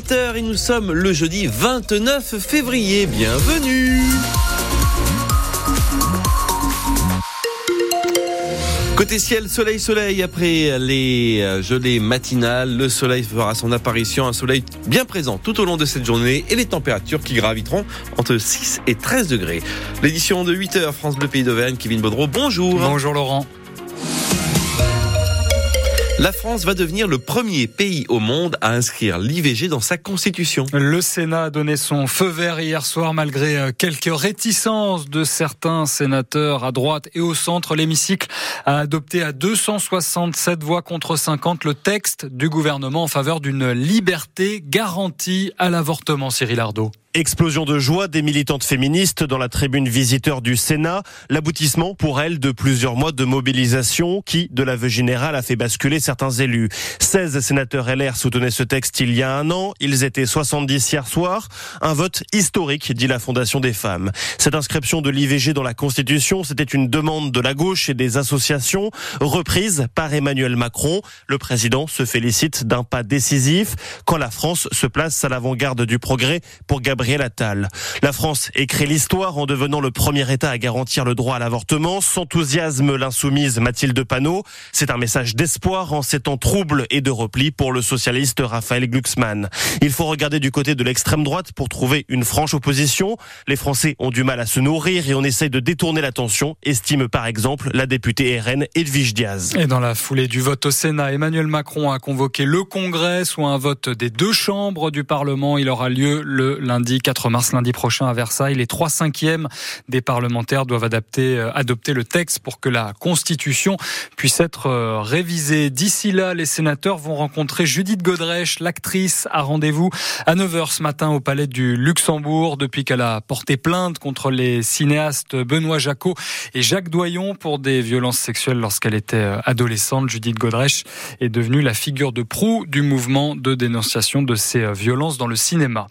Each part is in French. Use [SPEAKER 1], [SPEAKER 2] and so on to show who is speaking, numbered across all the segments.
[SPEAKER 1] 8h et nous sommes le jeudi 29 février. Bienvenue Côté ciel, soleil, soleil, après les euh, gelées matinales, le soleil fera son apparition, un soleil bien présent tout au long de cette journée et les températures qui graviteront entre 6 et 13 degrés. L'édition de 8h, France Bleu Pays d'Auvergne, Kevin Baudreau, bonjour.
[SPEAKER 2] Bonjour Laurent.
[SPEAKER 1] La France va devenir le premier pays au monde à inscrire l'IVG dans sa constitution.
[SPEAKER 2] Le Sénat a donné son feu vert hier soir malgré euh, quelques réticences de certains sénateurs à droite et au centre. L'hémicycle a adopté à 267 voix contre 50 le texte du gouvernement en faveur d'une liberté garantie à l'avortement, Cyril Ardo.
[SPEAKER 3] Explosion de joie des militantes féministes dans la tribune visiteur du Sénat. L'aboutissement pour elles de plusieurs mois de mobilisation qui, de l'aveu général, a fait basculer certains élus. 16 sénateurs LR soutenaient ce texte il y a un an. Ils étaient 70 hier soir. Un vote historique, dit la Fondation des femmes. Cette inscription de l'IVG dans la Constitution, c'était une demande de la gauche et des associations, reprise par Emmanuel Macron. Le président se félicite d'un pas décisif quand la France se place à l'avant-garde du progrès pour Gabriel la France écrit l'histoire en devenant le premier État à garantir le droit à l'avortement. S'enthousiasme l'insoumise Mathilde Panot. C'est un message d'espoir en ces temps troubles et de repli pour le socialiste Raphaël Glucksmann. Il faut regarder du côté de l'extrême droite pour trouver une franche opposition. Les Français ont du mal à se nourrir et on essaye de détourner l'attention, estime par exemple la députée RN Edwige Diaz.
[SPEAKER 2] Et dans la foulée du vote au Sénat, Emmanuel Macron a convoqué le Congrès, soit un vote des deux chambres du Parlement. Il aura lieu le lundi 4 mars, lundi prochain à Versailles. Les trois cinquièmes des parlementaires doivent adapter, euh, adopter le texte pour que la Constitution puisse être euh, révisée. D'ici là, les sénateurs vont rencontrer Judith Godrèche, l'actrice, à rendez-vous à 9h ce matin au Palais du Luxembourg, depuis qu'elle a porté plainte contre les cinéastes Benoît Jacot et Jacques Doyon pour des violences sexuelles lorsqu'elle était euh, adolescente. Judith Godrèche est devenue la figure de proue du mouvement de dénonciation de ces violences dans le cinéma.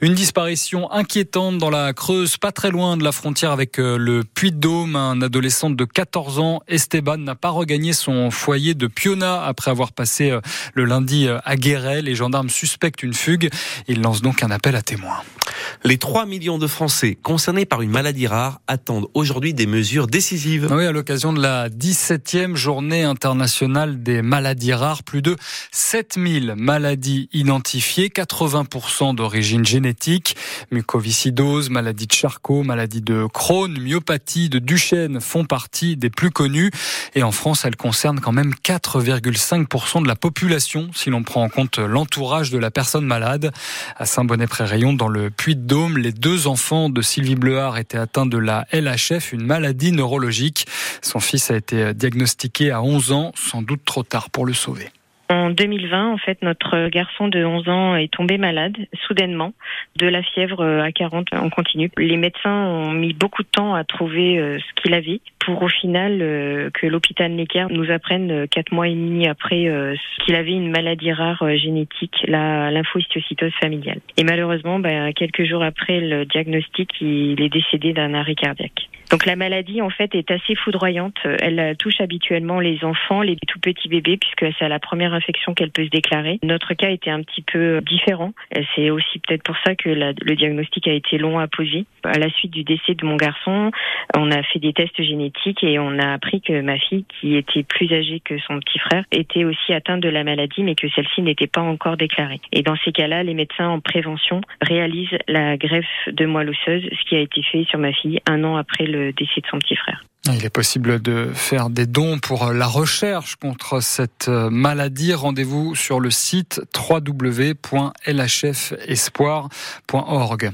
[SPEAKER 2] Une disparition disparition inquiétante dans la Creuse, pas très loin de la frontière avec euh, le Puy-de-Dôme. Un adolescent de 14 ans, Esteban, n'a pas regagné son foyer de Piona après avoir passé euh, le lundi euh, à Guéret. Les gendarmes suspectent une fugue. Ils lancent donc un appel à témoins.
[SPEAKER 1] Les 3 millions de Français concernés par une maladie rare attendent aujourd'hui des mesures décisives.
[SPEAKER 2] Oui, à l'occasion de la 17e journée internationale des maladies rares, plus de 7000 maladies identifiées, 80% d'origine génétique mucoviscidose, maladie de Charcot, maladie de Crohn, myopathie de Duchenne font partie des plus connues. Et en France, elles concernent quand même 4,5% de la population si l'on prend en compte l'entourage de la personne malade. À Saint-Bonnet-Pré-Rayon, dans le Puy-de-Dôme, les deux enfants de Sylvie Bleuard étaient atteints de la LHF, une maladie neurologique. Son fils a été diagnostiqué à 11 ans, sans doute trop tard pour le sauver.
[SPEAKER 4] En 2020, en fait, notre garçon de 11 ans est tombé malade soudainement de la fièvre à 40 en continu. Les médecins ont mis beaucoup de temps à trouver euh, ce qu'il avait pour au final euh, que l'hôpital Necker nous apprenne euh, quatre mois et demi après qu'il avait une maladie rare génétique, la lymphohistiocytose familiale. Et malheureusement, bah, quelques jours après le diagnostic, il est décédé d'un arrêt cardiaque. Donc la maladie en fait est assez foudroyante. Elle touche habituellement les enfants, les tout petits bébés, puisque c'est la première infection qu'elle peut se déclarer. Notre cas était un petit peu différent. C'est aussi peut-être pour ça que le diagnostic a été long à poser. À la suite du décès de mon garçon, on a fait des tests génétiques et on a appris que ma fille, qui était plus âgée que son petit frère, était aussi atteinte de la maladie, mais que celle-ci n'était pas encore déclarée. Et dans ces cas-là, les médecins en prévention réalisent la greffe de moelle osseuse, ce qui a été fait sur ma fille un an après le décès de son petit frère.
[SPEAKER 2] Il est possible de faire des dons pour la recherche contre cette maladie. Rendez-vous sur le site www.lhfespoir.org.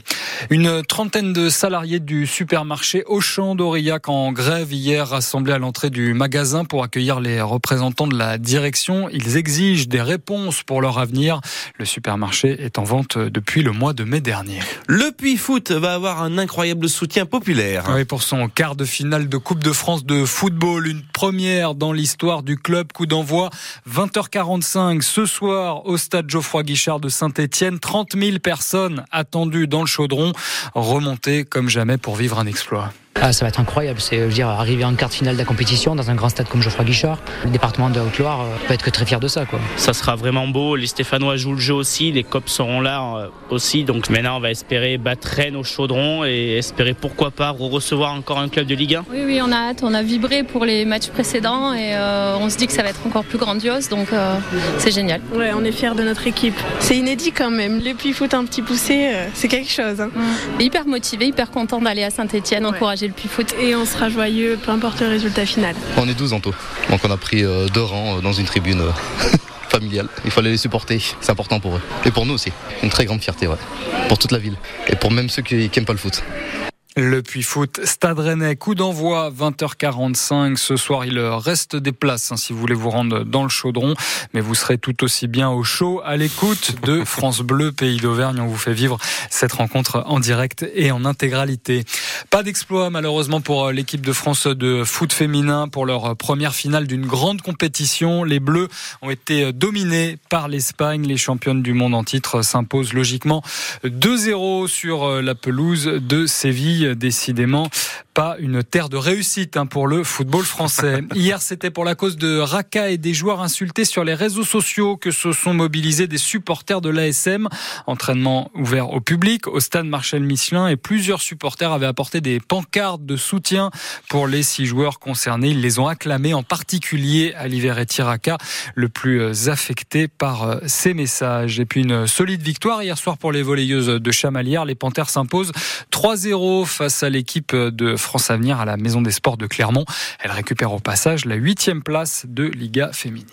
[SPEAKER 2] Une trentaine de salariés du supermarché Auchan d'Aurillac en grève hier rassemblés à l'entrée du magasin pour accueillir les représentants de la direction. Ils exigent des réponses pour leur avenir. Le supermarché est en vente depuis le mois de mai dernier.
[SPEAKER 1] Le Puy Foot va avoir un incroyable soutien populaire.
[SPEAKER 2] Oui, pour son quart de finale de Coupe de France de football, une première dans l'histoire du club. Coup d'envoi 20h45 ce soir au stade Geoffroy Guichard de Saint-Étienne. 30 000 personnes attendues dans le chaudron, remontées comme jamais pour vivre un exploit.
[SPEAKER 5] Ah, ça va être incroyable. C'est dire arriver en quart de finale de la compétition dans un grand stade comme Geoffroy Guichard. Le département de Haute-Loire euh, peut être que très fier de ça. Quoi.
[SPEAKER 6] Ça sera vraiment beau. Les Stéphanois jouent le jeu aussi. Les Cops seront là euh, aussi. Donc maintenant, on va espérer battre Rennes au chaudron et espérer pourquoi pas recevoir encore un club de Ligue 1.
[SPEAKER 7] Oui, oui, on a hâte. On a vibré pour les matchs précédents et euh, on se dit que ça va être encore plus grandiose. Donc c'est génial.
[SPEAKER 8] Ouais, on est fiers de notre équipe. C'est inédit quand même. Le puy foot un petit poussé, c'est quelque chose. Hein.
[SPEAKER 7] Hyper motivé, hyper content d'aller à Saint-Etienne, encourager le.
[SPEAKER 8] Et on sera joyeux, peu importe le résultat final.
[SPEAKER 9] On est 12 en tout. Donc on a pris deux rangs dans une tribune. familiale. Il fallait les supporter, c'est important pour eux. Et pour nous aussi, une très grande fierté. Pour toute la ville. Et pour même ceux qui n'aiment pas le foot.
[SPEAKER 2] Le Puy Foot, Stade Rennais, coup d'envoi 20h45. Ce soir, il reste des places hein, si vous voulez vous rendre dans le chaudron, mais vous serez tout aussi bien au chaud à l'écoute de France Bleu Pays d'Auvergne. On vous fait vivre cette rencontre en direct et en intégralité. Pas d'exploit malheureusement pour euh, l'équipe de France de foot féminin pour leur première finale d'une grande compétition. Les Bleus ont été dominés par l'Espagne. Les championnes du monde en titre s'imposent logiquement 2-0 sur euh, la pelouse de Séville décidément pas une terre de réussite hein, pour le football français. Hier, c'était pour la cause de Raka et des joueurs insultés sur les réseaux sociaux que se sont mobilisés des supporters de l'ASM. Entraînement ouvert au public au stade Marcel Michelin et plusieurs supporters avaient apporté des pancartes de soutien pour les six joueurs concernés. Ils les ont acclamés, en particulier Aliveretti Raka, le plus affecté par euh, ces messages. Et puis une solide victoire hier soir pour les volleyeuses de Chamalières. Les Panthères s'imposent 3-0 face à l'équipe de France Avenir à la Maison des Sports de Clermont. Elle récupère au passage la huitième place de Liga féminine.